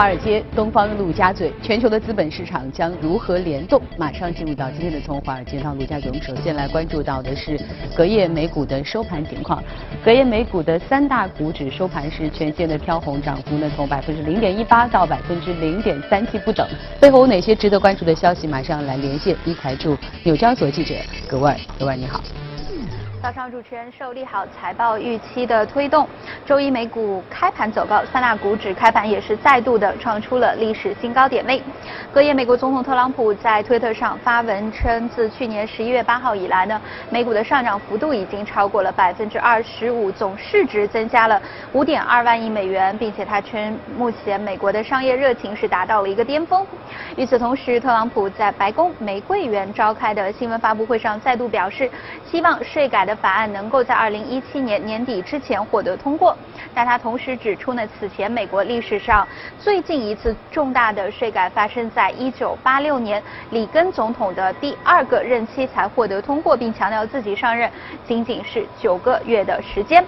华尔街、东方、陆家嘴，全球的资本市场将如何联动？马上进入到今天的从华尔街到陆家嘴，我们首先来关注到的是隔夜美股的收盘情况。隔夜美股的三大股指收盘是全线的飘红，涨幅呢从百分之零点一八到百分之零点三七不等。背后有哪些值得关注的消息？马上来连线一财驻纽交所记者格威尔，格威尔你好。早上，主持人受利好财报预期的推动，周一美股开盘走高，三大股指开盘也是再度的创出了历史新高点位。隔夜，美国总统特朗普在推特上发文称，自去年十一月八号以来呢，美股的上涨幅度已经超过了百分之二十五，总市值增加了五点二万亿美元，并且他称，目前美国的商业热情是达到了一个巅峰。与此同时，特朗普在白宫玫瑰园召开的新闻发布会上再度表示，希望税改的法案能够在二零一七年年底之前获得通过。但他同时指出呢，此前美国历史上最近一次重大的税改发生在一九八六年，里根总统的第二个任期才获得通过，并强调自己上任仅仅是九个月的时间。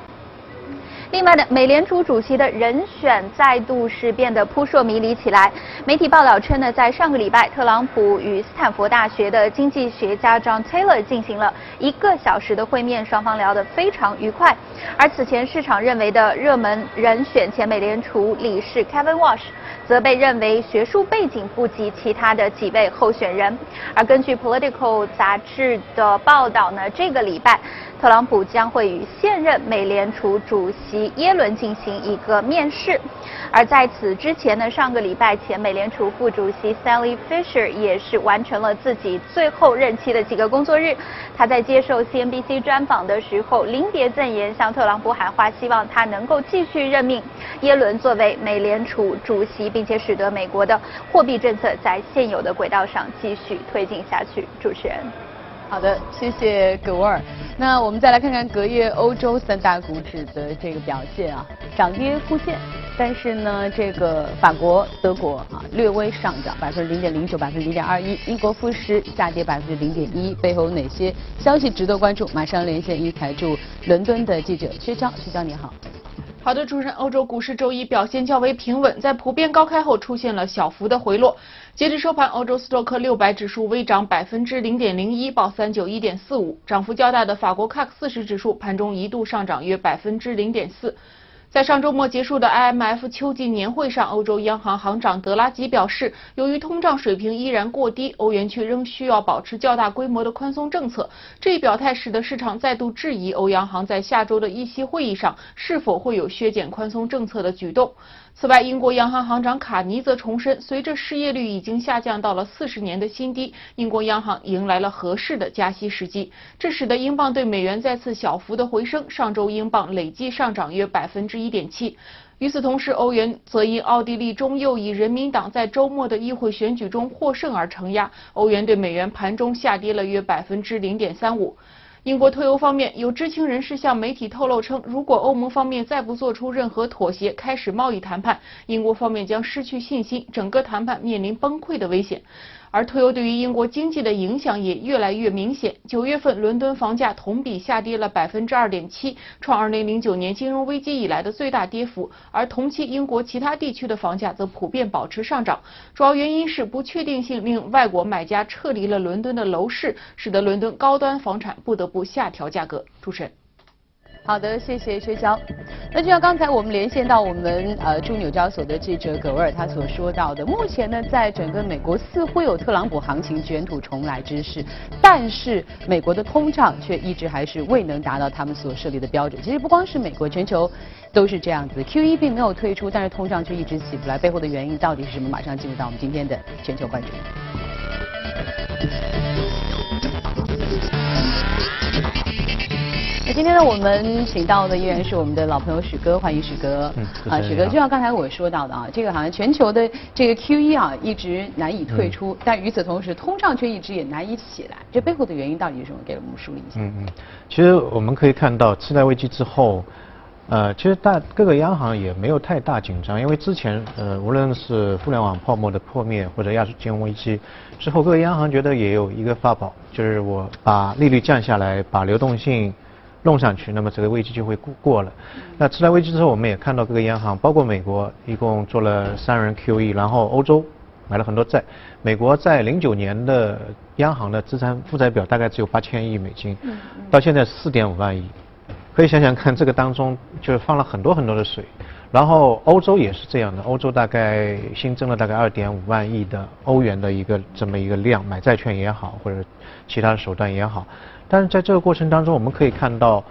另外呢，美联储主席的人选再度是变得扑朔迷离起来。媒体报道称呢，在上个礼拜，特朗普与斯坦福大学的经济学家 John Taylor 进行了一个小时的会面，双方聊得非常愉快。而此前市场认为的热门人选前美联储理事 Kevin Wash，则被认为学术背景不及其他的几位候选人。而根据 Political 杂志的报道呢，这个礼拜。特朗普将会与现任美联储主席耶伦进行一个面试，而在此之前呢，上个礼拜前美联储副主席 Sally Fisher 也是完成了自己最后任期的几个工作日。他在接受 CNBC 专访的时候，临别赠言，向特朗普喊话，希望他能够继续任命耶伦作为美联储主席，并且使得美国的货币政策在现有的轨道上继续推进下去。主持人。好的，谢谢葛沃尔。那我们再来看看隔夜欧洲三大股指的这个表现啊，涨跌互现。但是呢，这个法国、德国啊略微上涨，百分之零点零九，百分之零点二一。英国富时下跌百分之零点一。背后有哪些消息值得关注？马上连线一财驻伦敦的记者薛娇，薛娇你好。好的，主持人，欧洲股市周一表现较为平稳，在普遍高开后出现了小幅的回落。截至收盘，欧洲斯托克六百指数微涨百分之零点零一，报三九一点四五。涨幅较大的法国 CAC 四十指数盘中一度上涨约百分之零点四。在上周末结束的 IMF 秋季年会上，欧洲央行行长德拉吉表示，由于通胀水平依然过低，欧元区仍需要保持较大规模的宽松政策。这一表态使得市场再度质疑欧央行在下周的议息会议上是否会有削减宽松政策的举动。此外，英国央行行长卡尼则重申，随着失业率已经下降到了四十年的新低，英国央行迎来了合适的加息时机。这使得英镑对美元再次小幅的回升，上周英镑累计上涨约百分之一点七。与此同时，欧元则因奥地利中右翼人民党在周末的议会选举中获胜而承压，欧元对美元盘中下跌了约百分之零点三五。英国脱欧方面，有知情人士向媒体透露称，如果欧盟方面再不做出任何妥协，开始贸易谈判，英国方面将失去信心，整个谈判面临崩溃的危险。而退欧对于英国经济的影响也越来越明显。九月份，伦敦房价同比下跌了百分之二点七，创二零零九年金融危机以来的最大跌幅。而同期，英国其他地区的房价则普遍保持上涨。主要原因是不确定性令外国买家撤离了伦敦的楼市，使得伦敦高端房产不得不下调价格。主持人。好的，谢谢薛娇。那就像刚才我们连线到我们呃驻纽交所的记者葛威尔他所说到的，目前呢，在整个美国似乎有特朗普行情卷土重来之势，但是美国的通胀却一直还是未能达到他们所设立的标准。其实不光是美国，全球都是这样子。Q E 并没有退出，但是通胀却一直起不来，背后的原因到底是什么？马上进入到我们今天的全球关注。那今天呢，我们请到的依然是我们的老朋友许哥，欢迎许哥。嗯，啊，许哥，就像刚才我说到的啊，这个好像全球的这个 QE 啊一直难以退出，但与此同时，通胀却一直也难以起来，这背后的原因到底是什么？给我们梳理一下。嗯嗯，其实我们可以看到，次贷危机之后，呃，其实大各个央行也没有太大紧张，因为之前呃，无论是互联网泡沫的破灭或者亚洲金融危机之后，各个央行觉得也有一个法宝，就是我把利率降下来，把流动性。弄上去，那么这个危机就会过过了。那次贷危机之后，我们也看到各个央行，包括美国，一共做了三轮 QE，然后欧洲买了很多债。美国在零九年的央行的资产负债表大概只有八千亿美金，到现在四点五万亿，可以想想看，这个当中就是放了很多很多的水。然后欧洲也是这样的，欧洲大概新增了大概二点五万亿的欧元的一个这么一个量，买债券也好，或者其他的手段也好。但是在这个过程当中，我们可以看到，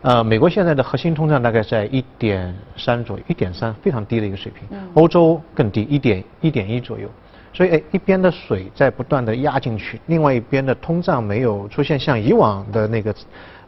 呃，美国现在的核心通胀大概在一点三左右，一点三非常低的一个水平。欧洲更低，一点一点一左右。所以，哎，一边的水在不断的压进去，另外一边的通胀没有出现像以往的那个，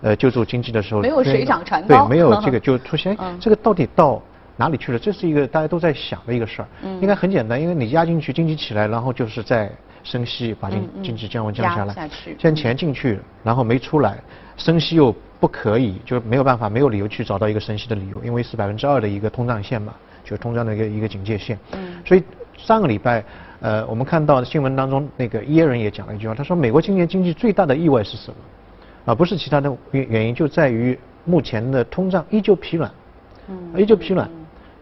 呃，救助经济的时候没有水涨船高，对，没有这个 就出现，这个到底到哪里去了？这是一个大家都在想的一个事儿。嗯应该很简单，因为你压进去，经济起来，然后就是在。升息把经经济降温降下来，先钱进去，然后没出来，升息又不可以，就没有办法，没有理由去找到一个升息的理由，因为是百分之二的一个通胀线嘛，就通胀的一个一个警戒线。嗯。所以上个礼拜，呃，我们看到新闻当中那个耶伦也讲了一句话，他说美国今年经济最大的意外是什么？啊，不是其他的原原因，就在于目前的通胀依旧疲软，嗯，依旧疲软。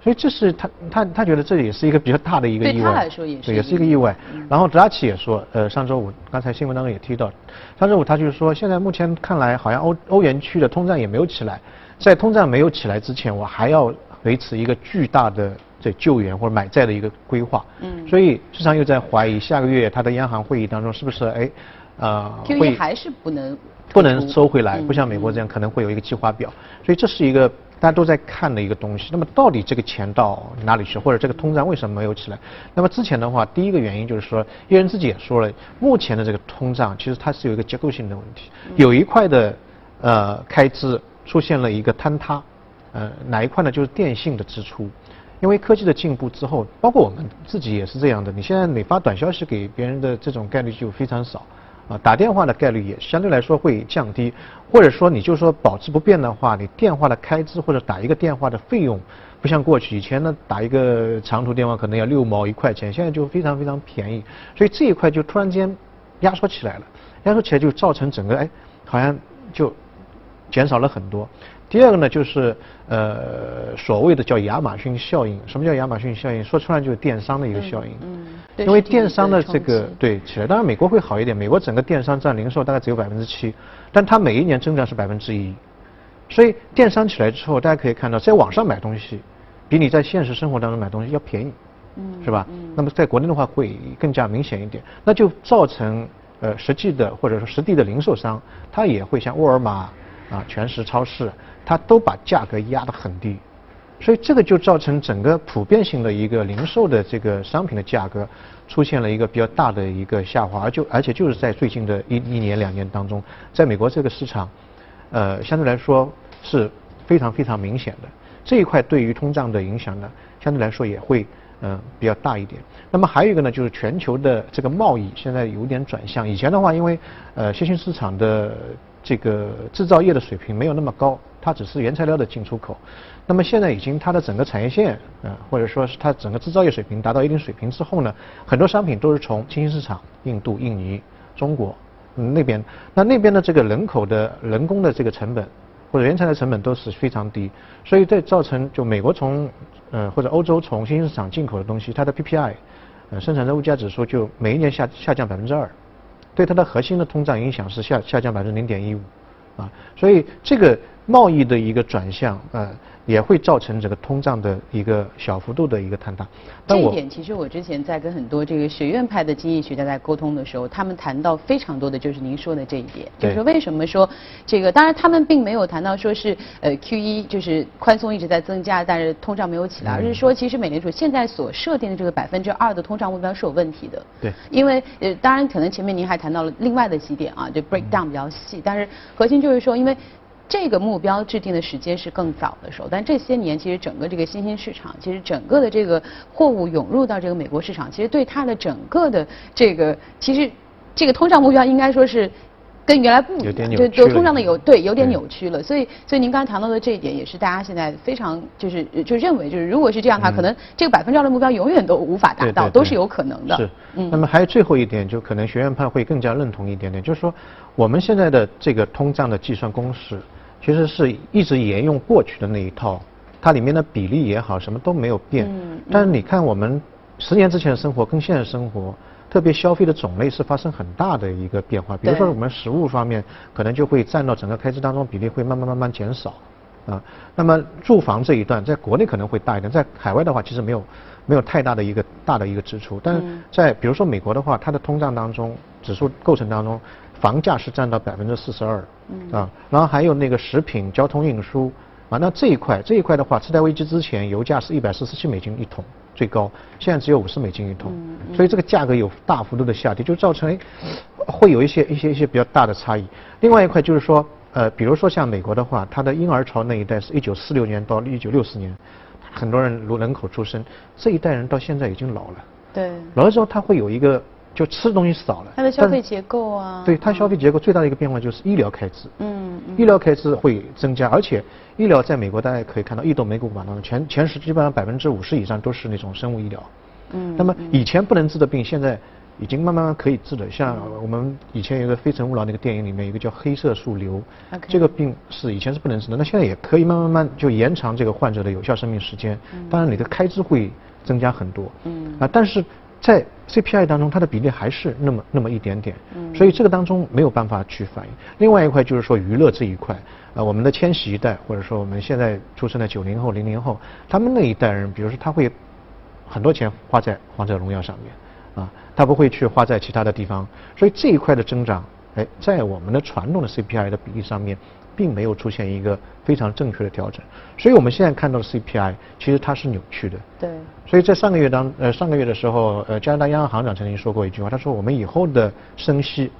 所以这是他他他觉得这也是一个比较大的一个意外，对他来说也是也是一个意外。然后德拉奇也说，呃，上周五刚才新闻当中也提到，上周五他就是说，现在目前看来好像欧欧元区的通胀也没有起来，在通胀没有起来之前，我还要维持一个巨大的这救援或者买债的一个规划。嗯。所以市场又在怀疑下个月他的央行会议当中是不是哎，呃，会还是不能不能收回来，不像美国这样可能会有一个计划表。所以这是一个。大家都在看的一个东西，那么到底这个钱到哪里去，或者这个通胀为什么没有起来？那么之前的话，第一个原因就是说，叶伦自己也说了，目前的这个通胀其实它是有一个结构性的问题，有一块的呃开支出现了一个坍塌，呃哪一块呢？就是电信的支出，因为科技的进步之后，包括我们自己也是这样的，你现在每发短消息给别人的这种概率就非常少。啊，打电话的概率也相对来说会降低，或者说你就说保持不变的话，你电话的开支或者打一个电话的费用，不像过去以前呢，打一个长途电话可能要六毛一块钱，现在就非常非常便宜，所以这一块就突然间压缩起来了，压缩起来就造成整个哎，好像就减少了很多。第二个呢，就是呃所谓的叫亚马逊效应。什么叫亚马逊效应？说出来就是电商的一个效应。嗯。因为电商的这个对起来，当然美国会好一点。美国整个电商占零售大概只有百分之七，但它每一年增长是百分之一。所以电商起来之后，大家可以看到，在网上买东西，比你在现实生活当中买东西要便宜。嗯。是吧？嗯。那么在国内的话会更加明显一点，那就造成呃实际的或者说实地的零售商，他也会像沃尔玛啊、全食超市。它都把价格压得很低，所以这个就造成整个普遍性的一个零售的这个商品的价格出现了一个比较大的一个下滑，而就而且就是在最近的一一年两年当中，在美国这个市场，呃，相对来说是非常非常明显的。这一块对于通胀的影响呢，相对来说也会嗯比较大一点。那么还有一个呢，就是全球的这个贸易现在有点转向，以前的话因为呃新兴市场的这个制造业的水平没有那么高。它只是原材料的进出口，那么现在已经它的整个产业链，呃，或者说是它整个制造业水平达到一定水平之后呢，很多商品都是从新兴市场，印度、印尼、中国那边，那那边的这个人口的人工的这个成本或者原材料成本都是非常低，所以这造成就美国从呃或者欧洲从新兴市场进口的东西，它的 PPI，呃生产者物价指数就每一年下下降百分之二，对它的核心的通胀影响是下下降百分之零点一五，啊，所以这个。贸易的一个转向，呃，也会造成这个通胀的一个小幅度的一个坍塌。这一点其实我之前在跟很多这个学院派的经济学家在沟通的时候，他们谈到非常多的就是您说的这一点，就是为什么说这个？当然他们并没有谈到说是呃 Q 一就是宽松一直在增加，但是通胀没有起来，而是说其实美联储现在所设定的这个百分之二的通胀目标是有问题的。对。因为呃，当然可能前面您还谈到了另外的几点啊，就 break down 比较细，但是核心就是说因为。这个目标制定的时间是更早的时候，但这些年其实整个这个新兴市场，其实整个的这个货物涌入到这个美国市场，其实对它的整个的这个，其实这个通胀目标应该说是跟原来不一样，就就通胀的有对有点扭曲了。所以所以您刚才谈到的这一点，也是大家现在非常就是就认为就是如果是这样的话，可能这个百分之二的目标永远都无法达到，都是有可能的。是。那么还有最后一点，就可能学院派会更加认同一点点，就是说我们现在的这个通胀的计算公式。其实是一直沿用过去的那一套，它里面的比例也好，什么都没有变。嗯但是你看我们十年之前的生活跟现在生活，特别消费的种类是发生很大的一个变化。比如说我们食物方面，可能就会占到整个开支当中比例会慢慢慢慢减少。啊，那么住房这一段在国内可能会大一点，在海外的话其实没有没有太大的一个大的一个支出，但是嗯在比如说美国的话，它的通胀当中指数构成当中，房价是占到百分之四十二，啊，然后还有那个食品、交通运输。啊，那这一块这一块的话，次贷危机之前油价是一百四十七美金一桶最高，现在只有五十美金一桶，所以这个价格有大幅度的下跌，就造成哎会有一些一些一些比较大的差异。另外一块就是说。呃，比如说像美国的话，它的婴儿潮那一代是一九四六年到一九六四年，很多人如人口出生，这一代人到现在已经老了，对，老了之后他会有一个就吃的东西少了，它的消费结构啊，对它消费结构最大的一个变化就是医疗开支，嗯，嗯。医疗开支会增加，而且医疗在美国大家可以看到，异动美股榜当中前前十基本上百分之五十以上都是那种生物医疗，嗯，那么以前不能治的病，现在已经慢慢慢可以治了。像我们以前有个《非诚勿扰》那个电影里面有一个叫黑色素瘤这个病是以前是不能治的，那现在也可以慢慢慢就延长这个患者的有效生命时间。当然你的开支会增加很多。嗯。啊，但是在 CPI 当中，它的比例还是那么那么一点点。嗯所以这个当中没有办法去反映。另外一块就是说娱乐这一块，啊，我们的千禧一代或者说我们现在出生的九零后、零零后，他们那一代人，比如说他会很多钱花在王者荣耀上面，啊，他不会去花在其他的地方，所以这一块的增长，哎，在我们的传统的 CPI 的比例上面，并没有出现一个非常正确的调整，所以我们现在看到的 CPI 其实它是扭曲的。对，所以在上个月当呃上个月的时候，呃加拿大央行行长曾经说过一句话，他说我们以后的升息，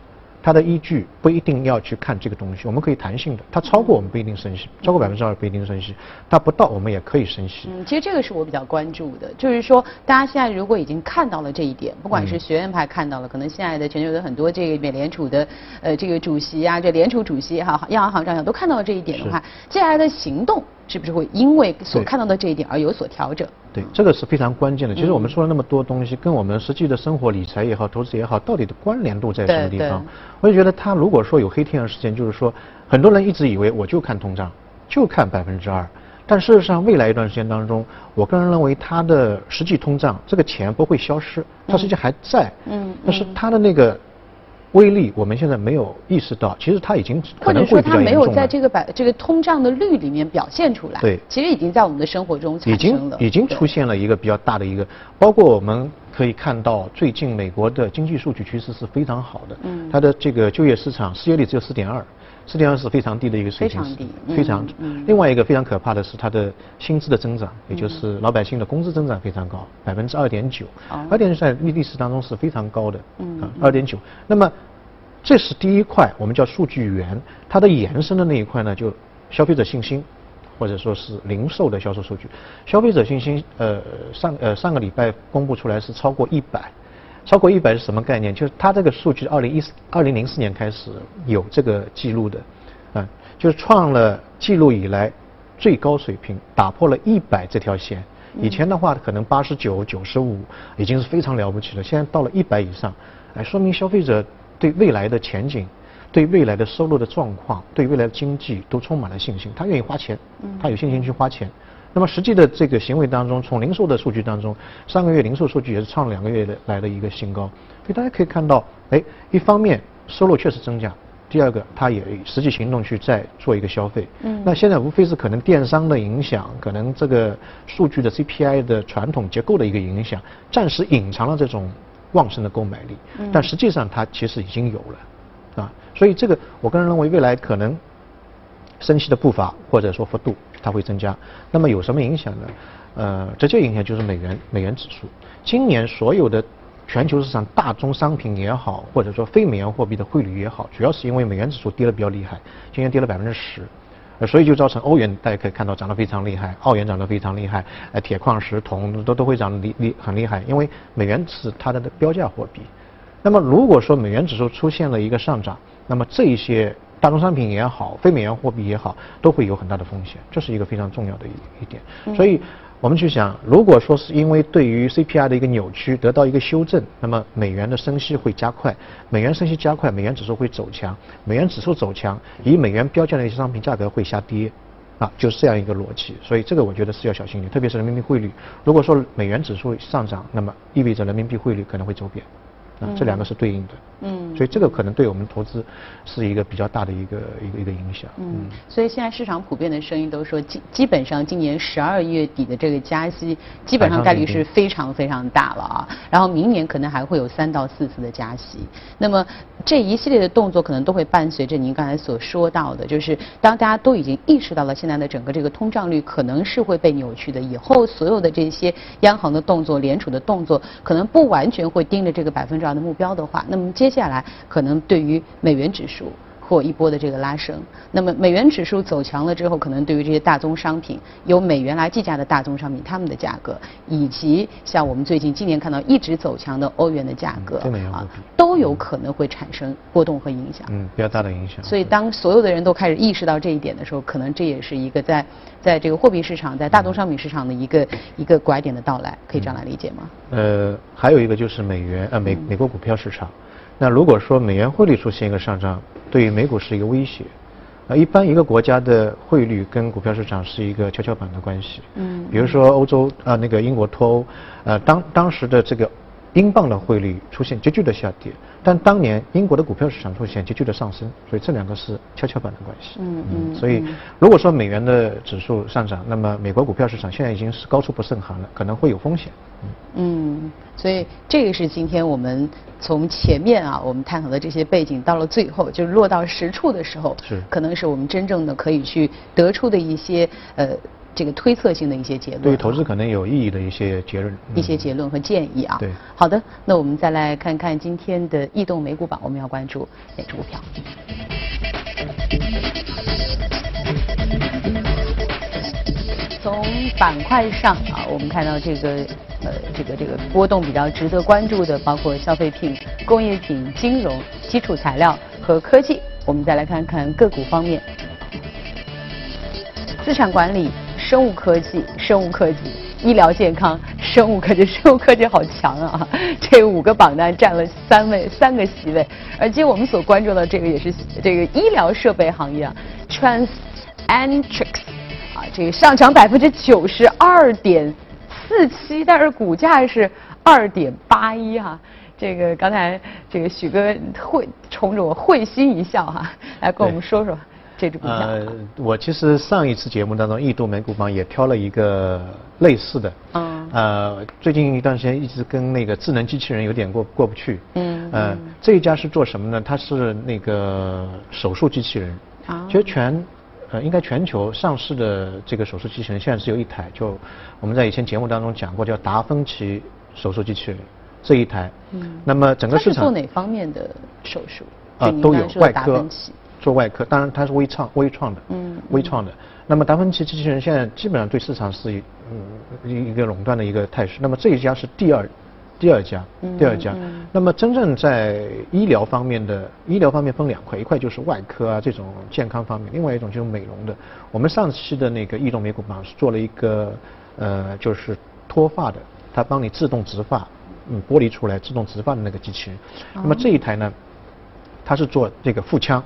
它的依据不一定要去看这个东西，我们可以弹性的，它超过我们不一定升息，超过百分之二不一定升息，它不到我们也可以升息。嗯，其实这个是我比较关注的，就是说，大家现在如果已经看到了这一点，不管是学院派看到了，可能现在的全球的很多这个美联储的呃这个主席啊，这联储主席也好，央行行长也好都看到了这一点的话，接下来的行动是不是会因为所看到的这一点而有所调整？对，这个是非常关键的。其实我们嗯说了那么多东西，跟我们实际的生活理财也好，投资也好，到底的关联度在什么地方？我就觉得他如果说有黑天鹅事件，就是说很多人一直以为我就看通胀，就看百分之二，但事实上未来一段时间当中，我个人认为它的实际通胀这个钱不会消失，它实际还在。嗯但是它的那个威力，我们现在没有意识到，其实它已经或者说可能会比它没有。在这个百这个通胀的率里面表现出来，对。其实已经在我们的生活中已产生了，经已经出现了一个比较大的一个，包括我们可以看到最近美国的经济数据趋势是非常好的，嗯。它的这个就业市场失业率只有四点二，四点二是非常低的一个水平，非常低嗯非常嗯另外一个非常可怕的是它的薪资的增长，也就是老百姓的工资增长非常高，百分之二点九哦，二点九在历史当中是非常高的，嗯啊，二点九，那么。这是第一块，我们叫数据源，它的延伸的那一块呢，就消费者信心，或者说是零售的销售数据。消费者信心，呃，上呃上个礼拜公布出来是超过一百，超过一百是什么概念？就是它这个数据，二零一四二零零四年开始有这个记录的，啊，就是创了记录以来最高水平，打破了一百这条线。以前的话可能八十九、九十五已经是非常了不起了，现在到了一百以上，哎，说明消费者对未来的前景、对未来的收入的状况、对未来的经济都充满了信心，他愿意花钱，他有信心去花钱。那么实际的这个行为当中，从零售的数据当中，上个月零售数据也是创了两个月的来的一个新高，所以大家可以看到，哎，一方面收入确实增加，第二个它也实际行动去再做一个消费。嗯那现在无非是可能电商的影响，可能这个数据的 CPI 的传统结构的一个影响，暂时隐藏了这种旺盛的购买力，嗯但实际上它其实已经有了，啊，所以这个我个人认为未来可能升息的步伐或者说幅度它会增加。那么有什么影响呢？呃，直接影响就是美元美元指数。今年所有的全球市场大宗商品也好，或者说非美元货币的汇率也好，主要是因为美元指数跌得比较厉害，今年跌了百分之十。所以就造成欧元，大家可以看到涨得非常厉害，澳元涨得非常厉害，呃，铁矿石、铜都都会涨得厉厉很厉害，因为美元是它的标价货币。那么如果说美元指数出现了一个上涨，那么这一些大宗商品也好，非美元货币也好，都会有很大的风险，这是一个非常重要的一一点。所以我们去想，如果说是因为对于 CPI 的一个扭曲得到一个修正，那么美元的升息会加快，美元升息加快，美元指数会走强，美元指数走强，以美元标价的一些商品价格会下跌，啊，就是这样一个逻辑。所以这个我觉得是要小心一点，特别是人民币汇率。如果说美元指数上涨，那么意味着人民币汇率可能会走贬。这两个是对应的，嗯，所以这个可能对我们投资是一个比较大的一个一个一个影响，嗯，所以现在市场普遍的声音都说，基基本上今年十二月底的这个加息，基本上概率是非常非常大了啊，然后明年可能还会有三到四次的加息，那么这一系列的动作可能都会伴随着您刚才所说到的，就是当大家都已经意识到了现在的整个这个通胀率可能是会被扭曲的，以后所有的这些央行的动作、联储的动作，可能不完全会盯着这个百分之二。的目标的话，那么接下来可能对于美元指数或一波的这个拉升，那么美元指数走强了之后，可能对于这些大宗商品由美元来计价的大宗商品，它们的价格，以及像我们最近今年看到一直走强的欧元的价格啊，都有可能会产生波动和影响。嗯，比较大的影响。所以当所有的人都开始意识到这一点的时候，可能这也是一个在在这个货币市场、在大宗商品市场的一个一个拐点的到来，可以这样来理解吗？呃，还有一个就是美元呃美美国股票市场。那如果说美元汇率出现一个上涨，对于美股是一个威胁。啊，一般一个国家的汇率跟股票市场是一个跷跷板的关系。嗯。比如说欧洲啊，那个英国脱欧，呃，当当时的这个英镑的汇率出现急剧的下跌。但当年英国的股票市场出现急剧的上升，所以这两个是跷跷板的关系。嗯嗯。所以如果说美元的指数上涨，那么美国股票市场现在已经是高处不胜寒了，可能会有风险。嗯，所以这个是今天我们从前面啊，我们探讨的这些背景，到了最后就是落到实处的时候，是可能是我们真正的可以去得出的一些呃这个推测性的一些结论，对于投资可能有意义的一些结论，一些结论和建议啊。对，好的，那我们再来看看今天的异动美股榜，我们要关注哪只股票？从板块上啊，我们看到这个呃，这个这个波动比较值得关注的，包括消费品、工业品、金融、基础材料和科技。我们再来看看个股方面，资产管理、生物科技、生物科技、医疗健康、生物科技、生物科技好强啊！这五个榜单占了三位三个席位，而且我们所关注的这个也是这个医疗设备行业啊，Transentrix。这个上涨百分之九十二点四七，但是股价是二点八一哈。这个刚才这个许哥会冲着我会心一笑哈，来跟我们说说这只股票。呃，我其实上一次节目当中易度美股榜也挑了一个类似的。嗯。呃，最近一段时间一直跟那个智能机器人有点过过不去。嗯。呃，这一家是做什么呢？它是那个手术机器人。啊。其实全。呃，应该全球上市的这个手术机器人现在只有一台，就我们在以前节目当中讲过，叫达芬奇手术机器人这一台。嗯。那么整个市场做哪方面的手术？啊，都有外科，做外科，当然它是微创微创的。嗯。微创的。那么达芬奇机器人现在基本上对市场是嗯一一个垄断的一个态势。那么这一家是第二。第二家，第二家。那么真正在医疗方面的医疗方面分两块，一块就是外科啊这种健康方面，另外一种就是美容的。我们上期的那个易动美股榜是做了一个呃就是脱发的，它帮你自动植发，嗯剥离出来自动植发的那个机器人。那么这一台呢，它是做这个腹腔，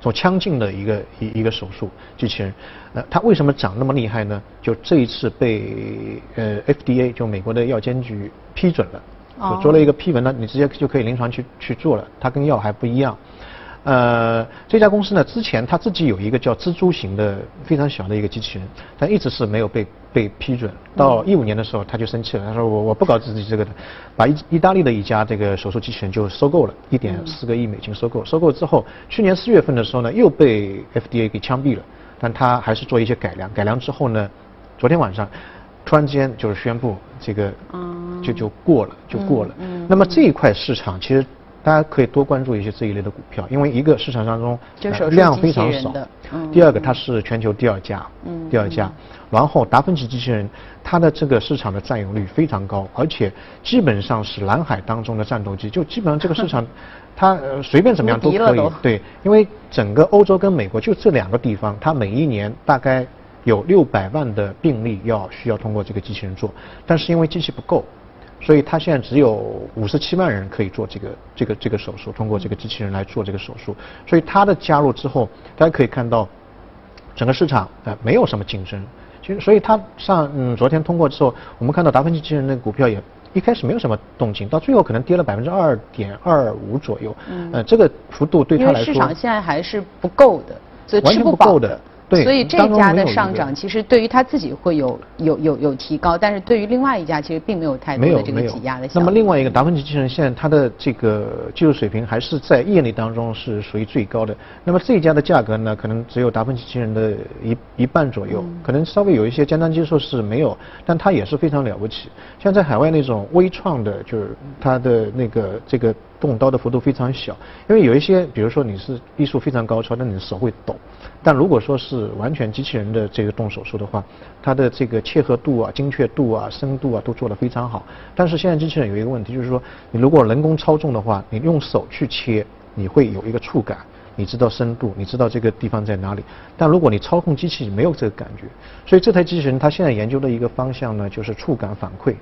做腔镜的一个一一个手术机器人。呃，它为什么长那么厉害呢？就这一次被呃 FDA 就美国的药监局批准了。就做了一个批文呢，你直接就可以临床去去做了。它跟药还不一样。呃，这家公司呢，之前它自己有一个叫蜘蛛型的非常小的一个机器人，但一直是没有被被批准。到一五年的时候，他就生气了，他说我我不搞自己这个的，把意意大利的一家这个手术机器人就收购了，一点四个亿美金收购。收购之后，去年四月份的时候呢，又被 FDA 给枪毙了。但他还是做一些改良，改良之后呢，昨天晚上。突然间就是宣布这个，就就过了，就过了。那么这一块市场其实大家可以多关注一些这一类的股票，因为一个市场当中量非常少，第二个它是全球第二家，第二家。然后达芬奇机器人它的这个市场的占有率非常高，而且基本上是蓝海当中的战斗机，就基本上这个市场它随便怎么样都可以。对，因为整个欧洲跟美国就这两个地方，它每一年大概。有六百万的病例要需要通过这个机器人做，但是因为机器不够，所以他现在只有五十七万人可以做这个这个这个手术，通过这个机器人来做这个手术。所以它的加入之后，大家可以看到，整个市场呃没有什么竞争。其实，所以它上嗯昨天通过之后，我们看到达芬奇机器人那个股票也一开始没有什么动静，到最后可能跌了百分之二点二五左右。嗯。呃，这个幅度对他来说，市场现在还是不够的，所以吃不饱的。对，所以这家的上涨其实对于他自己会有有有有提高，但是对于另外一家其实并没有太多的这个挤压的效果。那么另外一个达芬奇机器人现在它的这个技术水平还是在业内当中是属于最高的。那么这一家的价格呢，可能只有达芬奇机器人的一一半左右，可能稍微有一些尖端技术是没有，但它也是非常了不起。像在海外那种微创的，就是它的那个这个动刀的幅度非常小，因为有一些，比如说你是艺术非常高超，那你的手会抖。但如果说是完全机器人的这个动手术的话，它的这个切合度啊、精确度啊、深度啊都做得非常好。但是现在机器人有一个问题，就是说你如果人工操纵的话，你用手去切，你会有一个触感，你知道深度，你知道这个地方在哪里。但如果你操控机器，没有这个感觉。所以这台机器人它现在研究的一个方向呢，就是触感反馈。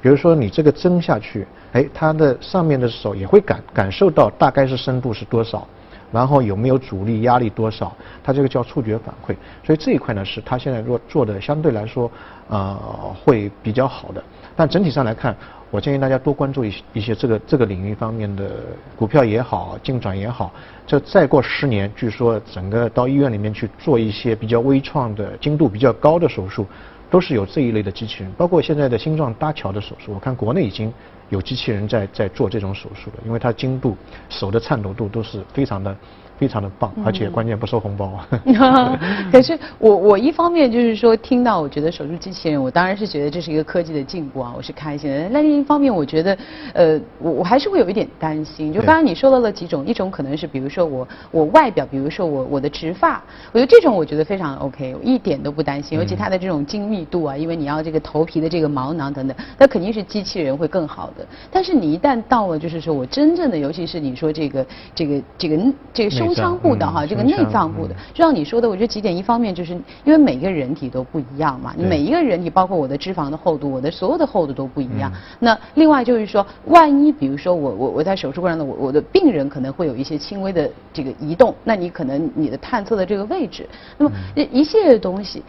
比如说你这个针下去，哎，它的上面的手也会感感受到大概是深度是多少。然后有没有阻力、压力多少？它这个叫触觉反馈，所以这一块呢是它现在做做的相对来说，呃，会比较好的。但整体上来看，我建议大家多关注一些一些这个这个领域方面的股票也好，进展也好。这再过十年，据说整个到医院里面去做一些比较微创的、精度比较高的手术，都是有这一类的机器人。包括现在的心脏搭桥的手术，我看国内已经。有机器人在在做这种手术了，因为它精度、手的颤抖度都是非常的。非常的棒，而且关键不收红包啊。可是我我一方面就是说听到我觉得手术机器人，我当然是觉得这是一个科技的进步啊，我是开心的。那另一方面，我觉得呃我我还是会有一点担心。就刚刚你说到了几种，一种可能是比如说我我外表，比如说我我的植发，我觉得这种我觉得非常 OK，我一点都不担心。尤其它的这种精密度啊，因为你要这个头皮的这个毛囊等等，那肯定是机器人会更好的。但是你一旦到了就是说我真正的，尤其是你说这个这个这个这个胸腔部的哈，这个内脏部的，就像你说的，我觉得几点，一方面就是因为每个人体都不一样嘛，每一个人体，包括我的脂肪的厚度，我的所有的厚度都不一样。那另外就是说，万一比如说我我我在手术过程中，我我的病人可能会有一些轻微的这个移动，那你可能你的探测的这个位置，那么一系列的东西，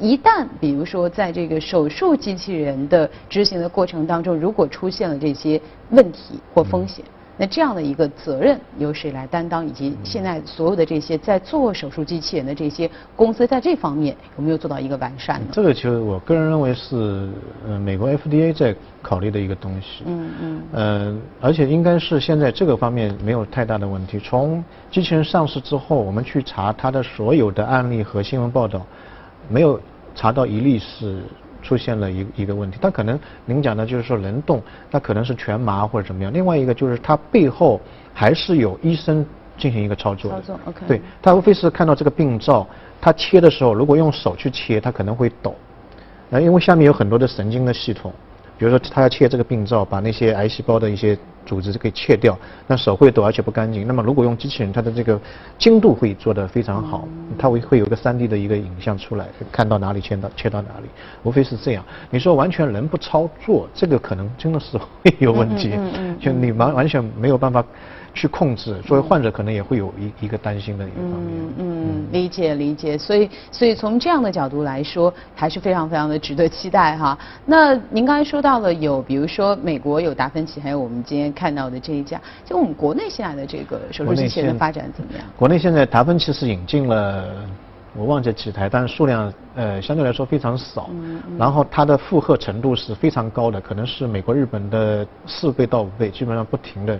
一旦比如说在这个手术机器人的执行的过程当中，如果出现了这些问题或风险。那这样的一个责任由谁来担当？以及现在所有的这些在做手术机器人的这些公司，在这方面有没有做到一个完善呢？这个其实我个人认为是，呃，美国 FDA 在考虑的一个东西。嗯嗯。呃，而且应该是现在这个方面没有太大的问题。从机器人上市之后，我们去查它的所有的案例和新闻报道，没有查到一例是。出现了一一个问题，它可能您讲的就是说能动，那可能是全麻或者怎么样。另外一个就是它背后还是有医生进行一个操作。操作，OK。对，他无非是看到这个病灶，他切的时候如果用手去切，他可能会抖，那因为下面有很多的神经的系统。比如说他要切这个病灶，把那些癌细胞的一些组织给切掉，那手会抖而且不干净。那么如果用机器人，它的这个精度会做得非常好，它会会有个 3D 的一个影像出来，看到哪里切到切到哪里，无非是这样。你说完全人不操作，这个可能真的是会有问题，就你完完全没有办法。去控制，作为患者可能也会有一一个担心的一个方面。嗯嗯，理解理解，所以所以从这样的角度来说，还是非常非常的值得期待哈。那您刚才说到了有，比如说美国有达芬奇，还有我们今天看到的这一家，就我们国内现在的这个手术机器人的发展怎么样？国内现在达芬奇是引进了，我忘记几台，但是数量呃相对来说非常少。嗯嗯。然后它的负荷程度是非常高的，可能是美国、日本的四倍到五倍，基本上不停的。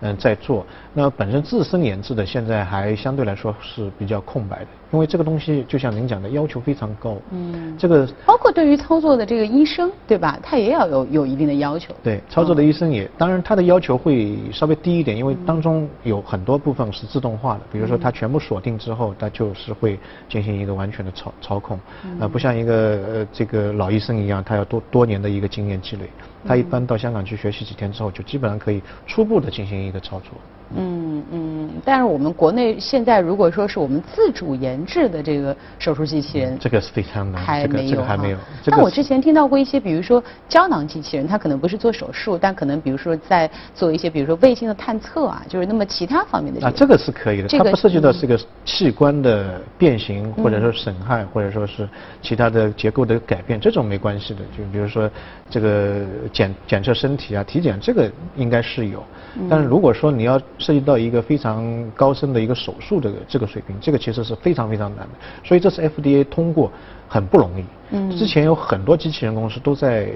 嗯，在做那本身自身研制的，现在还相对来说是比较空白的。因为这个东西就像您讲的，要求非常高。嗯，这个包括对于操作的这个医生，对吧？他也要有有一定的要求。对，操作的医生也，当然他的要求会稍微低一点，因为当中有很多部分是自动化的。比如说，他全部锁定之后，他就是会进行一个完全的操操控。呃，不像一个呃这个老医生一样，他要多多年的一个经验积累。他一般到香港去学习几天之后，就基本上可以初步的进行一个操作。嗯嗯，但是我们国内现在如果说是我们自主研制的这个手术机器人，这个是非常难，还没有还没有。但我之前听到过一些，比如说胶囊机器人，它可能不是做手术，但可能比如说在做一些，比如说卫星的探测啊，就是那么其他方面的。啊，这个是可以的，它不涉及到这个器官的变形，或者说损害，或者说是其他的结构的改变，这种没关系的。就比如说这个检检测身体啊、体检，这个应该是有。但是如果说你要涉及到一个非常高深的一个手术的这个水平，这个其实是非常非常难的。所以这次 FDA 通过很不容易。嗯。之前有很多机器人公司都在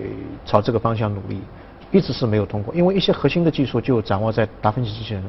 朝这个方向努力。一直是没有通过，因为一些核心的技术就掌握在达芬奇机器人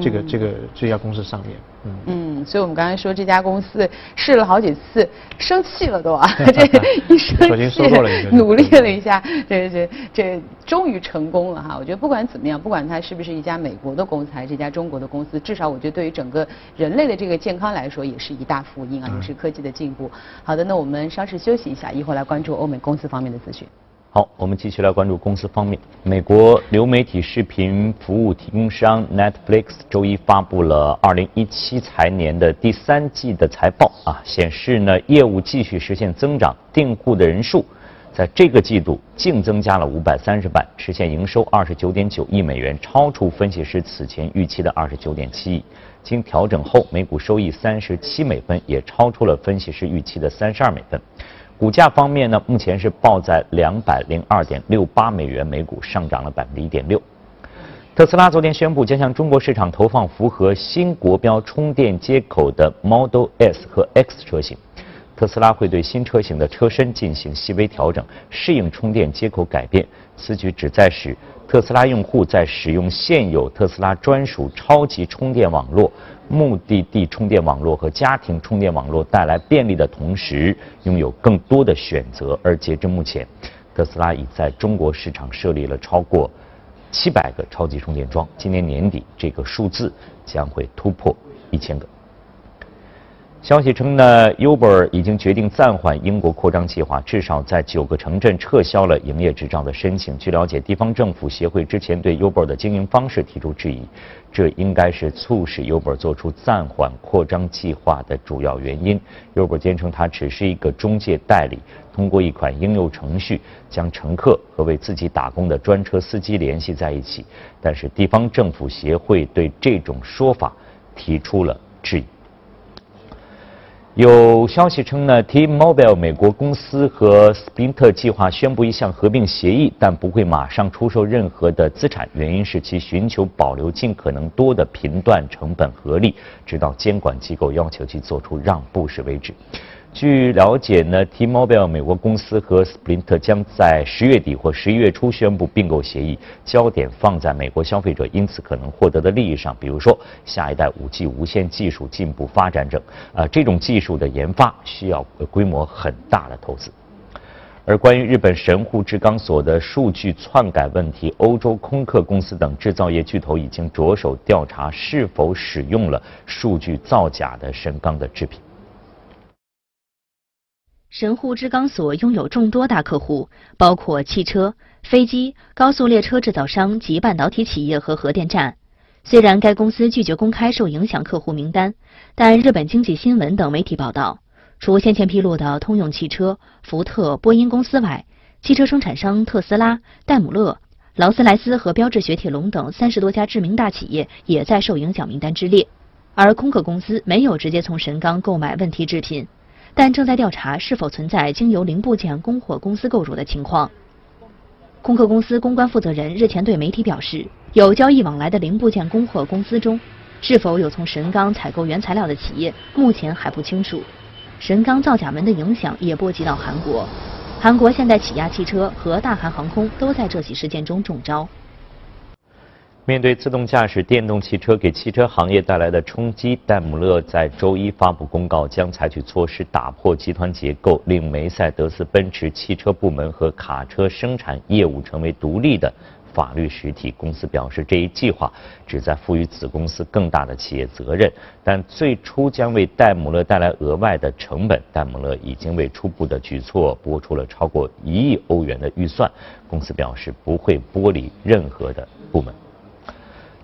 这个这个这家公司上面。嗯嗯，所以我们刚才说这家公司试了好几次，生气了都啊，这一生气，努力了一下，这这这终于成功了哈。我觉得不管怎么样，不管它是不是一家美国的公司还是这家中国的公司，至少我觉得对于整个人类的这个健康来说，也是一大福音啊，也是科技的进步。好的，那我们稍事休息一下，一会儿来关注欧美公司方面的资讯。好，我们继续来关注公司方面。美国流媒体视频服务提供商 Netflix 周一发布了2017财年的第三季的财报啊，显示呢业务继续实现增长，订户的人数在这个季度净增加了530万，实现营收29.9亿美元，超出分析师此前预期的29.7亿。经调整后，每股收益37美分，也超出了分析师预期的32美分。股价方面呢，目前是报在两百零二点六八美元每股，上涨了百分之一点六。特斯拉昨天宣布将向中国市场投放符合新国标充电接口的 Model S 和 X 车型。特斯拉会对新车型的车身进行细微调整，适应充电接口改变。此举旨在使特斯拉用户在使用现有特斯拉专属超级充电网络。目的地充电网络和家庭充电网络带来便利的同时，拥有更多的选择。而截至目前，特斯拉已在中国市场设立了超过七百个超级充电桩。今年年底，这个数字将会突破一千个。消息称呢，Uber 已经决定暂缓英国扩张计划，至少在九个城镇撤销了营业执照的申请。据了解，地方政府协会之前对 Uber 的经营方式提出质疑，这应该是促使 Uber 做出暂缓扩张计划的主要原因。Uber 坚称它只是一个中介代理，通过一款应用程序将乘客和为自己打工的专车司机联系在一起。但是地方政府协会对这种说法提出了质疑。有消息称呢，T-Mobile 美国公司和斯宾特计划宣布一项合并协议，但不会马上出售任何的资产。原因是其寻求保留尽可能多的频段成本合力，直到监管机构要求其做出让步时为止。据了解呢，T-Mobile 美国公司和 Sprint 将在十月底或十一月初宣布并购协议，焦点放在美国消费者因此可能获得的利益上，比如说下一代 5G 无线技术进步发展等。啊，这种技术的研发需要规模很大的投资。而关于日本神户制钢所的数据篡改问题，欧洲空客公司等制造业巨头已经着手调查是否使用了数据造假的神钢的制品。神户制钢所拥有众多大客户，包括汽车、飞机、高速列车制造商及半导体企业和核电站。虽然该公司拒绝公开受影响客户名单，但日本经济新闻等媒体报道，除先前披露的通用汽车、福特、波音公司外，汽车生产商特斯拉、戴姆勒、劳斯莱斯和标致雪铁龙等三十多家知名大企业也在受影响名单之列。而空客公司没有直接从神钢购买问题制品。但正在调查是否存在经由零部件供货公司购入的情况。空客公司公关负责人日前对媒体表示，有交易往来的零部件供货公司中，是否有从神钢采购原材料的企业，目前还不清楚。神钢造假门的影响也波及到韩国，韩国现代起亚汽车和大韩航空都在这起事件中中招。面对自动驾驶电动汽车给汽车行业带来的冲击，戴姆勒在周一发布公告，将采取措施打破集团结构，令梅赛德斯奔驰汽车部门和卡车生产业务成为独立的法律实体。公司表示，这一计划旨在赋予子公司更大的企业责任，但最初将为戴姆勒带来额外的成本。戴姆勒已经为初步的举措拨出了超过一亿欧元的预算。公司表示不会剥离任何的部门。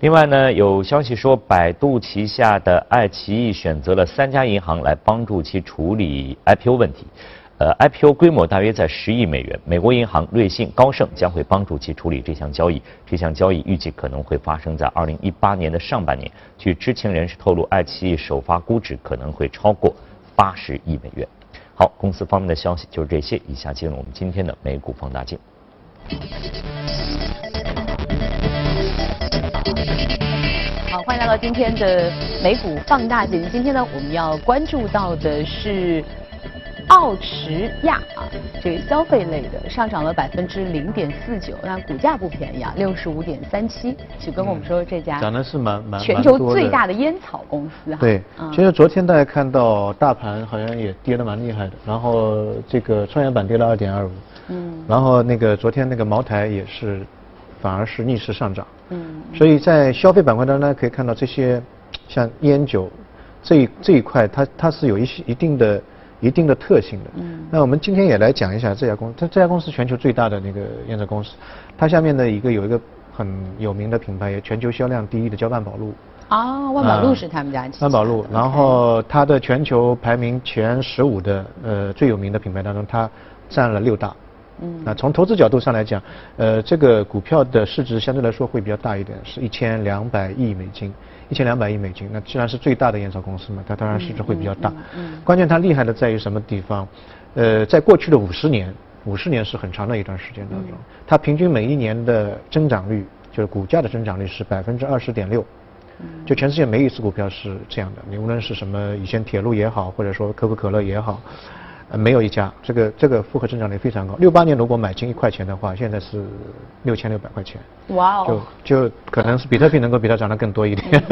另外呢，有消息说，百度旗下的爱奇艺选择了三家银行来帮助其处理 IPO 问题。呃，IPO 规模大约在十亿美元。美国银行、瑞信、高盛将会帮助其处理这项交易。这项交易预计可能会发生在二零一八年的上半年。据知情人士透露，爱奇艺首发估值可能会超过八十亿美元。好，公司方面的消息就是这些。以下进入我们今天的美股放大镜。好，欢迎来到今天的美股放大镜。今天呢，我们要关注到的是奥驰亚啊，这个消费类的上涨了百分之零点四九，那股价不便宜啊，六十五点三七。请跟我们说这家涨的是蛮蛮全球最大的烟草公司哈。对，其实昨天大家看到大盘好像也跌得蛮厉害的，然后这个创业板跌了二点二五，嗯，然后那个昨天那个茅台也是。反而是逆势上涨，嗯，所以在消费板块当中可以看到这些，像烟酒这一这一块，它它是有一些一定的一定的特性的，嗯，那我们今天也来讲一下这家公司，它这家公司全球最大的那个烟草公司，它下面的一个有一个很有名的品牌，也全球销量第一的叫万宝路，啊，万宝路是他们家，万宝路，然后它的全球排名前十五的呃最有名的品牌当中，它占了六大。嗯，那从投资角度上来讲，呃，这个股票的市值相对来说会比较大一点，是一千两百亿美金，一千两百亿美金。那既然是最大的烟草公司嘛，它当然市值会比较大。嗯，关键它厉害的在于什么地方？呃，在过去的五十年，五十年是很长的一段时间当中，它平均每一年的增长率，就是股价的增长率是百分之二十点六。就全世界没一次股票是这样的，你无论是什么以前铁路也好，或者说可口可乐也好。呃，没有一家，这个这个复合增长率非常高。六八年如果买进一块钱的话，现在是六千六百块钱。哇哦！就就可能是比特币能够比它涨得更多一点。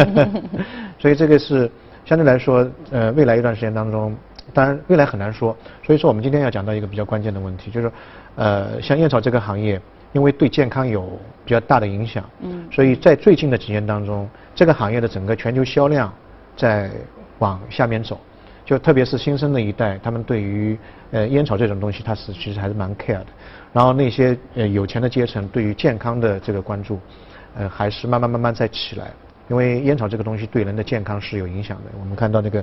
所以这个是相对来说，呃，未来一段时间当中，当然未来很难说。所以说我们今天要讲到一个比较关键的问题，就是呃，像烟草这个行业，因为对健康有比较大的影响，嗯，所以在最近的几年当中，这个行业的整个全球销量在往下面走。就特别是新生的一代，他们对于呃烟草这种东西，他是其实还是蛮 care 的。然后那些呃有钱的阶层对于健康的这个关注，呃还是慢慢慢慢在起来。因为烟草这个东西对人的健康是有影响的。我们看到那个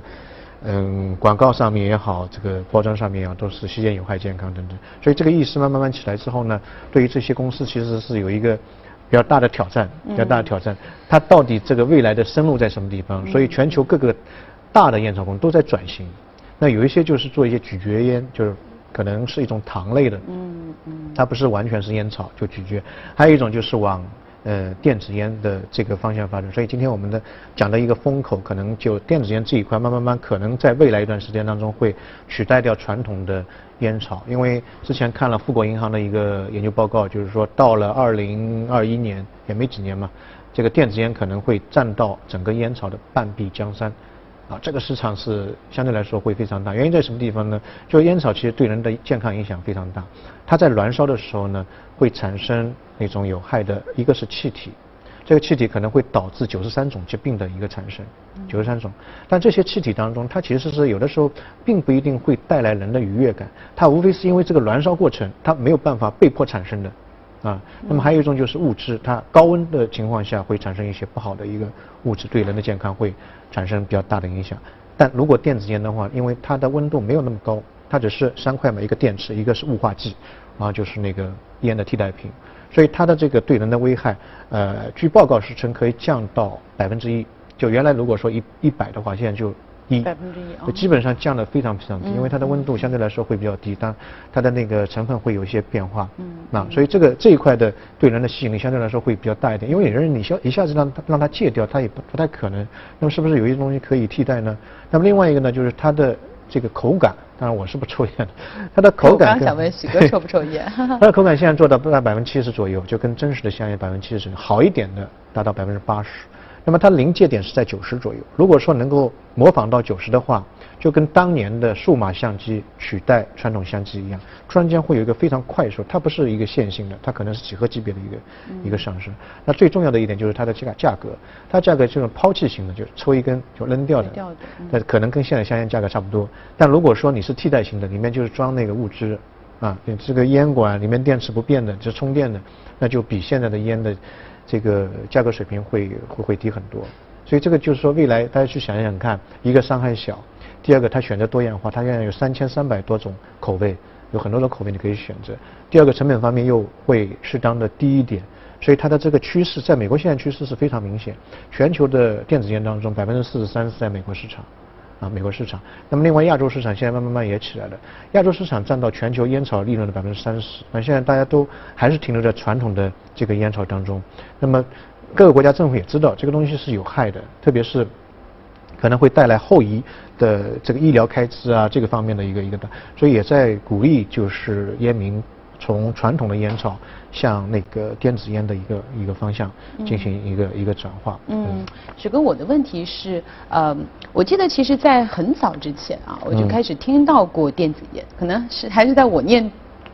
嗯广告上面也好，这个包装上面也好，都是吸烟有害健康等等。所以这个意识慢慢慢起来之后呢，对于这些公司其实是有一个比较大的挑战，比较大的挑战。它到底这个未来的生路在什么地方？所以全球各个。大的烟草公司都在转型，那有一些就是做一些咀嚼烟，就是可能是一种糖类的，嗯嗯，它不是完全是烟草就咀嚼，还有一种就是往呃电子烟的这个方向发展。所以今天我们的讲的一个风口，可能就电子烟这一块，慢慢慢可能在未来一段时间当中会取代掉传统的烟草。因为之前看了富国银行的一个研究报告，就是说到了二零二一年也没几年嘛，这个电子烟可能会占到整个烟草的半壁江山。啊，这个市场是相对来说会非常大，原因在什么地方呢？就烟草其实对人的健康影响非常大，它在燃烧的时候呢，会产生那种有害的，一个是气体，这个气体可能会导致九十三种疾病的一个产生，九十三种。但这些气体当中，它其实是有的时候并不一定会带来人的愉悦感，它无非是因为这个燃烧过程它没有办法被迫产生的。啊，那么还有一种就是物质，它高温的情况下会产生一些不好的一个物质，对人的健康会产生比较大的影响。但如果电子烟的话，因为它的温度没有那么高，它只是三块嘛，一个电池，一个是雾化剂，然后就是那个烟的替代品，所以它的这个对人的危害，呃，据报告是称可以降到百分之一，就原来如果说一一百的话，现在就。一百分之一，基本上降的非常非常低，因为它的温度相对来说会比较低，但它的那个成分会有一些变化，嗯，那所以这个这一块的对人的吸引力相对来说会比较大一点，因为有人你消一下子让他让他戒掉，他也不不太可能，那么是不是有一些东西可以替代呢？那么另外一个呢，就是它的这个口感，当然我是不抽烟的，它的口感。刚想问许哥抽不抽烟？它的口感现在做到不到百分之七十左右，就跟真实的香烟百分之七十，好一点的达到百分之八十。那么它临界点是在九十左右。如果说能够模仿到九十的话，就跟当年的数码相机取代传统相机一样，突然间会有一个非常快速，它不是一个线性的，它可能是几何级别的一个一个上升。那最重要的一点就是它的价价格，它价格这种抛弃型的，就抽一根就扔掉的，那可能跟现在香烟价格差不多。但如果说你是替代型的，里面就是装那个物资啊，你这个烟管里面电池不变的，就充电的，那就比现在的烟的。这个价格水平会会会低很多。所以这个就是说，未来大家去想想看，一个伤害小，第二个它选择多样化，它现在有三千三百多种口味，有很多的口味你可以选择。第二个成本方面又会适当的低一点，所以它的这个趋势，在美国现在趋势是非常明显。全球的电子烟当中，百分之四十三是在美国市场，啊，美国市场。那么另外亚洲市场现在慢慢慢也起来了，亚洲市场占到全球烟草利润的百分之三十。那现在大家都还是停留在传统的这个烟草当中，那么。各个国家政府也知道这个东西是有害的，特别是可能会带来后遗的这个医疗开支啊，这个方面的一个一个的，所以也在鼓励就是烟民从传统的烟草向那个电子烟的一个一个方向进行一个一个转化。嗯，史哥，我的问题是，呃，我记得其实在很早之前啊，我就开始听到过电子烟，可能是还是在我念。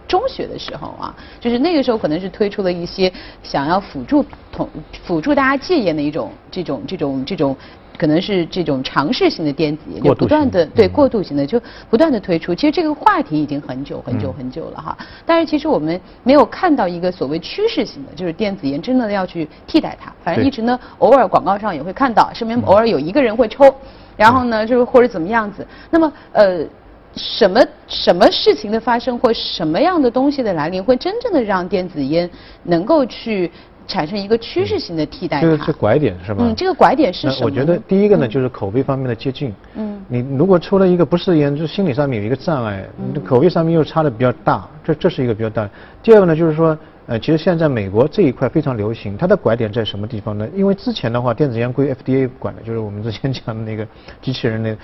中学的时候啊，就是那个时候可能是推出了一些想要辅助同辅助大家戒烟的一种这种这种这种，可能是这种尝试性的电子烟，就不断的对过渡型的就不断的推出。其实这个话题已经很久很久很久了哈，但是其实我们没有看到一个所谓趋势性的，就是电子烟真的要去替代它。反正一直呢，偶尔广告上也会看到，身边偶尔有一个人会抽，然后呢就是或者怎么样子。那么呃。什么什么事情的发生，或什么样的东西的来临，会真正的让电子烟能够去产生一个趋势性的替代？这个是拐点是吧？嗯，这个拐点是什么？我觉得第一个呢，就是口味方面的接近。嗯。你如果出了一个不适应，就心理上面有一个障碍，你的口味上面又差的比较大，这这是一个比较大。第二个呢，就是说。呃，其实现在美国这一块非常流行，它的拐点在什么地方呢？因为之前的话，电子烟归 FDA 管的，就是我们之前讲的那个机器人那，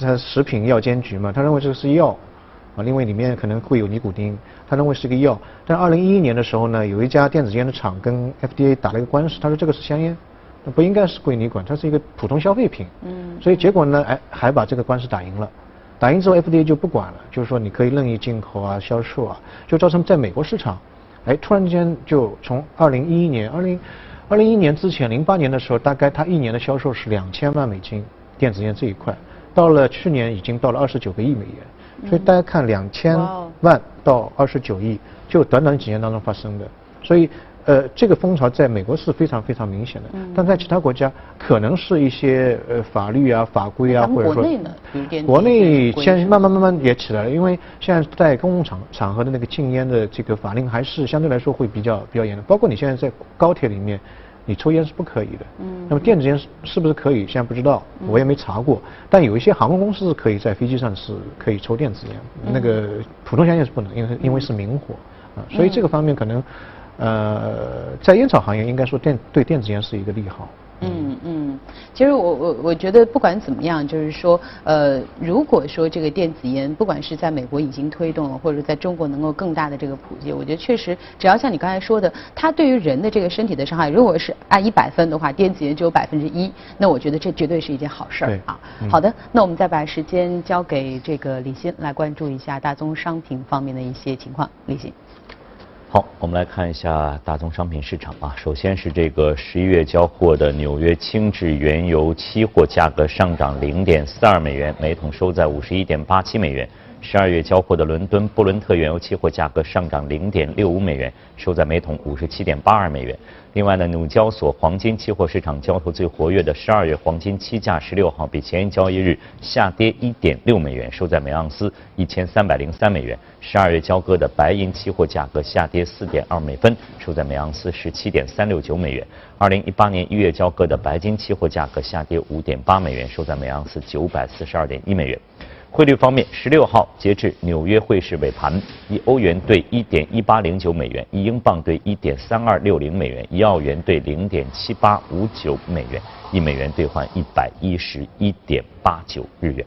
它食品药监局嘛，他认为这个是药，啊，因为里面可能会有尼古丁，他认为是个药。但二零一一年的时候呢，有一家电子烟的厂跟 FDA 打了一个官司，他说这个是香烟，那不应该是归你管，它是一个普通消费品。嗯。所以结果呢，哎，还把这个官司打赢了，打赢之后 FDA 就不管了，就是说你可以任意进口啊、销售啊，就造成在美国市场。哎，突然之间就从二零一一年、二零二零一年之前，零八年的时候，大概它一年的销售是两千万美金，电子烟这一块，到了去年已经到了二十九个亿美元，所以大家看两千万到二十九亿，就短短几年当中发生的，所以。呃，这个风潮在美国是非常非常明显的，但在其他国家可能是一些呃法律啊、法规啊，或者说国内现在慢慢慢慢也起来了，因为现在在公共场场合的那个禁烟的这个法令还是相对来说会比较比较严的，包括你现在在高铁里面，你抽烟是不可以的。嗯。那么电子烟是是不是可以？现在不知道，我也没查过。但有一些航空公司是可以在飞机上是可以抽电子烟，那个普通香烟是不能，因为因为是明火啊，所以这个方面可能。呃，在烟草行业，应该说电对电子烟是一个利好。嗯嗯，其实我我我觉得不管怎么样，就是说，呃，如果说这个电子烟，不管是在美国已经推动了，或者在中国能够更大的这个普及，我觉得确实，只要像你刚才说的，它对于人的这个身体的伤害，如果是按一百分的话，电子烟只有百分之一，那我觉得这绝对是一件好事儿啊。好的，那我们再把时间交给这个李欣来关注一下大宗商品方面的一些情况，李欣。好，我们来看一下大宗商品市场啊。首先是这个十一月交货的纽约轻质原油期货价格上涨零点四二美元，每桶收在五十一点八七美元。十二月交货的伦敦布伦特原油期货价格上涨零点六五美元，收在每桶五十七点八二美元。另外呢，纽交所黄金期货市场交投最活跃的十二月黄金期价十六号比前一交易日下跌一点六美元，收在每盎司一千三百零三美元。十二月交割的白银期货价格下跌四点二美分，收在每盎司十七点三六九美元。二零一八年一月交割的白金期货价格下跌五点八美元，收在每盎司九百四十二点一美元。汇率方面，十六号截至纽约汇市尾盘，一欧元兑一点一八零九美元，一英镑兑一点三二六零美元，一澳元兑零点七八五九美元，一美元兑换一百一十一点八九日元。